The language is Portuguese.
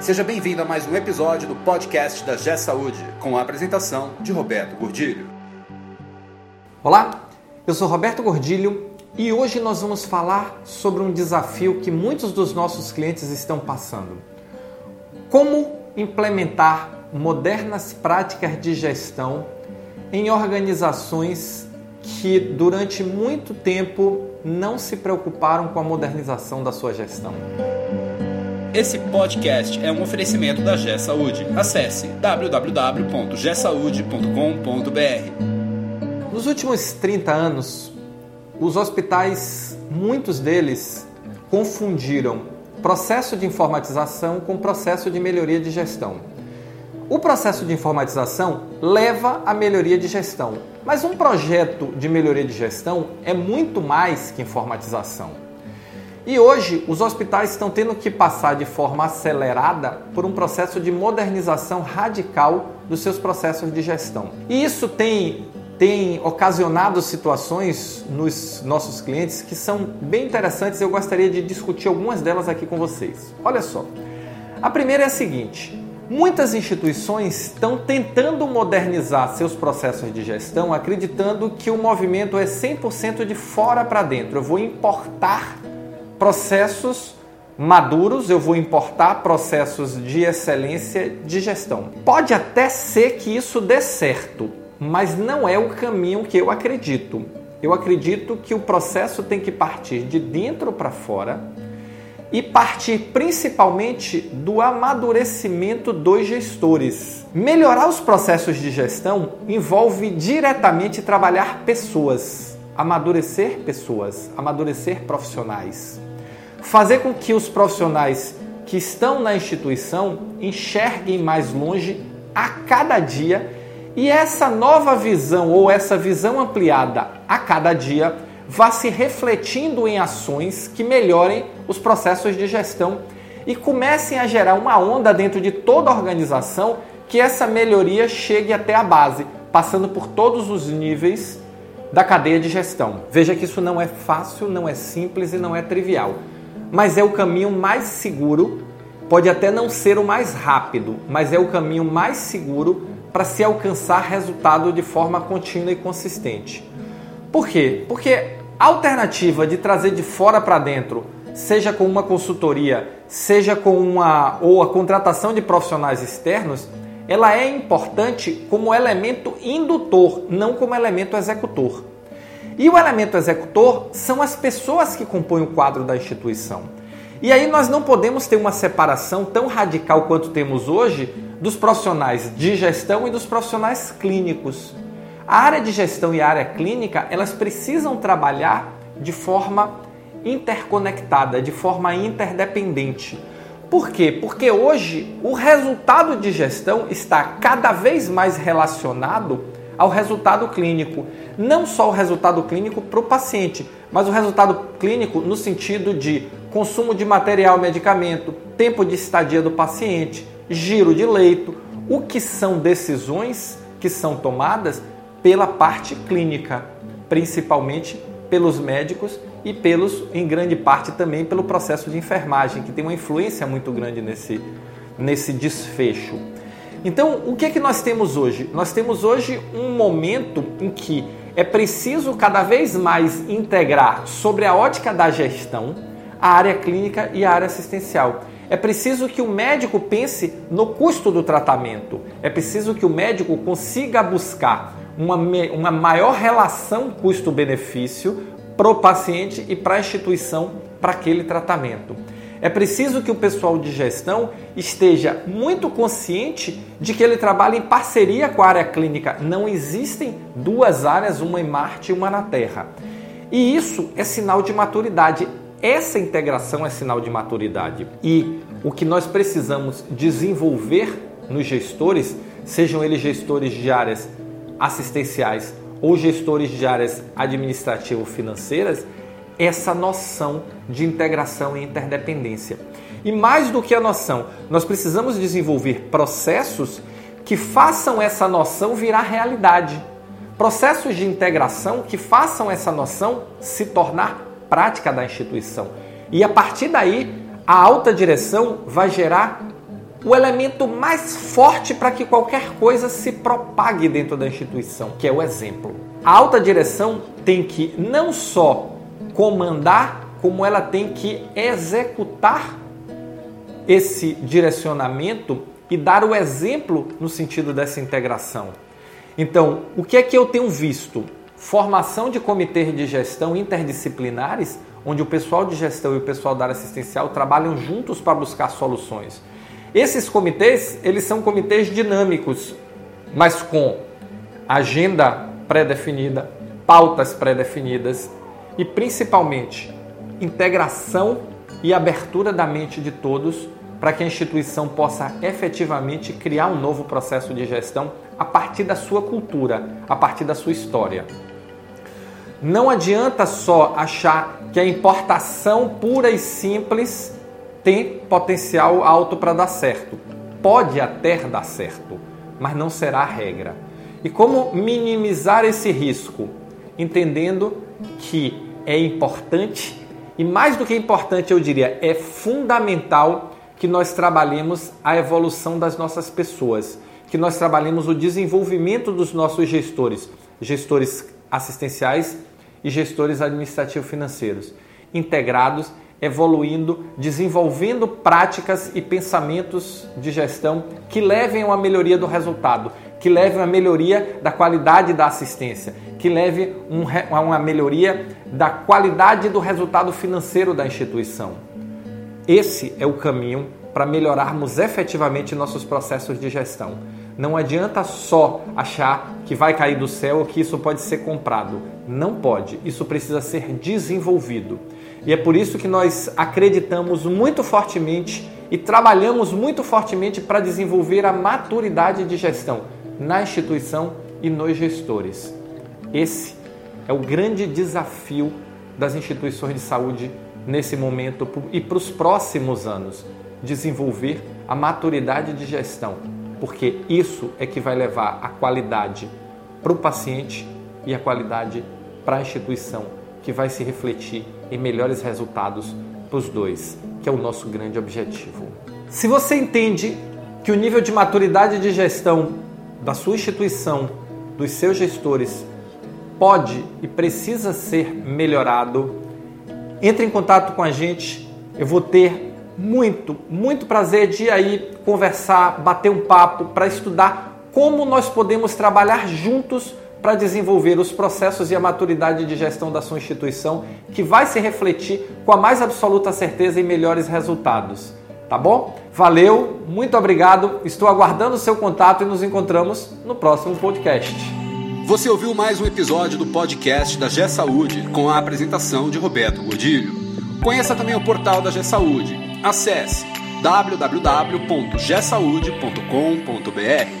Seja bem-vindo a mais um episódio do podcast da G Saúde, com a apresentação de Roberto Gordilho. Olá, eu sou Roberto Gordilho e hoje nós vamos falar sobre um desafio que muitos dos nossos clientes estão passando. Como implementar modernas práticas de gestão em organizações que durante muito tempo não se preocuparam com a modernização da sua gestão. Esse podcast é um oferecimento da G Saúde. Acesse www.gsaude.com.br. Nos últimos 30 anos, os hospitais, muitos deles, confundiram processo de informatização com processo de melhoria de gestão. O processo de informatização leva à melhoria de gestão, mas um projeto de melhoria de gestão é muito mais que informatização. E hoje os hospitais estão tendo que passar de forma acelerada por um processo de modernização radical dos seus processos de gestão. E isso tem, tem ocasionado situações nos nossos clientes que são bem interessantes. Eu gostaria de discutir algumas delas aqui com vocês. Olha só. A primeira é a seguinte: Muitas instituições estão tentando modernizar seus processos de gestão, acreditando que o movimento é 100% de fora para dentro. Eu vou importar processos maduros, eu vou importar processos de excelência de gestão. Pode até ser que isso dê certo, mas não é o caminho que eu acredito. Eu acredito que o processo tem que partir de dentro para fora e partir principalmente do amadurecimento dos gestores. Melhorar os processos de gestão envolve diretamente trabalhar pessoas, amadurecer pessoas, amadurecer profissionais fazer com que os profissionais que estão na instituição enxerguem mais longe a cada dia e essa nova visão ou essa visão ampliada a cada dia vá se refletindo em ações que melhorem os processos de gestão e comecem a gerar uma onda dentro de toda a organização que essa melhoria chegue até a base, passando por todos os níveis da cadeia de gestão. Veja que isso não é fácil, não é simples e não é trivial mas é o caminho mais seguro. Pode até não ser o mais rápido, mas é o caminho mais seguro para se alcançar resultado de forma contínua e consistente. Por quê? Porque a alternativa de trazer de fora para dentro, seja com uma consultoria, seja com uma ou a contratação de profissionais externos, ela é importante como elemento indutor, não como elemento executor. E o elemento executor são as pessoas que compõem o quadro da instituição. E aí nós não podemos ter uma separação tão radical quanto temos hoje dos profissionais de gestão e dos profissionais clínicos. A área de gestão e a área clínica, elas precisam trabalhar de forma interconectada, de forma interdependente. Por quê? Porque hoje o resultado de gestão está cada vez mais relacionado ao resultado clínico. Não só o resultado clínico para o paciente, mas o resultado clínico no sentido de consumo de material, medicamento, tempo de estadia do paciente, giro de leito, o que são decisões que são tomadas pela parte clínica, principalmente pelos médicos e pelos, em grande parte também pelo processo de enfermagem, que tem uma influência muito grande nesse, nesse desfecho. Então, o que é que nós temos hoje? Nós temos hoje um momento em que é preciso cada vez mais integrar sobre a ótica da gestão a área clínica e a área assistencial. É preciso que o médico pense no custo do tratamento. É preciso que o médico consiga buscar uma, uma maior relação custo-benefício para o paciente e para a instituição para aquele tratamento. É preciso que o pessoal de gestão esteja muito consciente de que ele trabalha em parceria com a área clínica. Não existem duas áreas, uma em Marte e uma na Terra. E isso é sinal de maturidade. Essa integração é sinal de maturidade. E o que nós precisamos desenvolver nos gestores, sejam eles gestores de áreas assistenciais ou gestores de áreas administrativo-financeiras, essa noção de integração e interdependência. E mais do que a noção, nós precisamos desenvolver processos que façam essa noção virar realidade. Processos de integração que façam essa noção se tornar prática da instituição. E a partir daí, a alta direção vai gerar o elemento mais forte para que qualquer coisa se propague dentro da instituição, que é o exemplo. A alta direção tem que não só comandar, como ela tem que executar esse direcionamento e dar o exemplo no sentido dessa integração. Então, o que é que eu tenho visto? Formação de comitês de gestão interdisciplinares, onde o pessoal de gestão e o pessoal da área assistencial trabalham juntos para buscar soluções. Esses comitês, eles são comitês dinâmicos, mas com agenda pré-definida, pautas pré-definidas e principalmente integração e abertura da mente de todos para que a instituição possa efetivamente criar um novo processo de gestão a partir da sua cultura, a partir da sua história. Não adianta só achar que a importação pura e simples tem potencial alto para dar certo. Pode até dar certo, mas não será a regra. E como minimizar esse risco? Entendendo que é importante e mais do que importante, eu diria, é fundamental que nós trabalhemos a evolução das nossas pessoas, que nós trabalhemos o desenvolvimento dos nossos gestores, gestores assistenciais e gestores administrativo-financeiros, integrados evoluindo, desenvolvendo práticas e pensamentos de gestão que levem a uma melhoria do resultado, que levem a uma melhoria da qualidade da assistência, que leve um, a uma melhoria da qualidade do resultado financeiro da instituição. Esse é o caminho para melhorarmos efetivamente nossos processos de gestão. Não adianta só achar que vai cair do céu ou que isso pode ser comprado. Não pode. Isso precisa ser desenvolvido. E é por isso que nós acreditamos muito fortemente e trabalhamos muito fortemente para desenvolver a maturidade de gestão na instituição e nos gestores. Esse é o grande desafio das instituições de saúde nesse momento e para os próximos anos desenvolver a maturidade de gestão, porque isso é que vai levar a qualidade para o paciente e a qualidade para a instituição que vai se refletir em melhores resultados para os dois, que é o nosso grande objetivo. Se você entende que o nível de maturidade de gestão da sua instituição, dos seus gestores, pode e precisa ser melhorado, entre em contato com a gente. Eu vou ter muito, muito prazer de ir aí conversar, bater um papo para estudar como nós podemos trabalhar juntos para desenvolver os processos e a maturidade de gestão da sua instituição, que vai se refletir com a mais absoluta certeza em melhores resultados. Tá bom? Valeu, muito obrigado. Estou aguardando o seu contato e nos encontramos no próximo podcast. Você ouviu mais um episódio do podcast da G Saúde com a apresentação de Roberto Godilho. Conheça também o portal da G Saúde. Acesse www.gsaude.com.br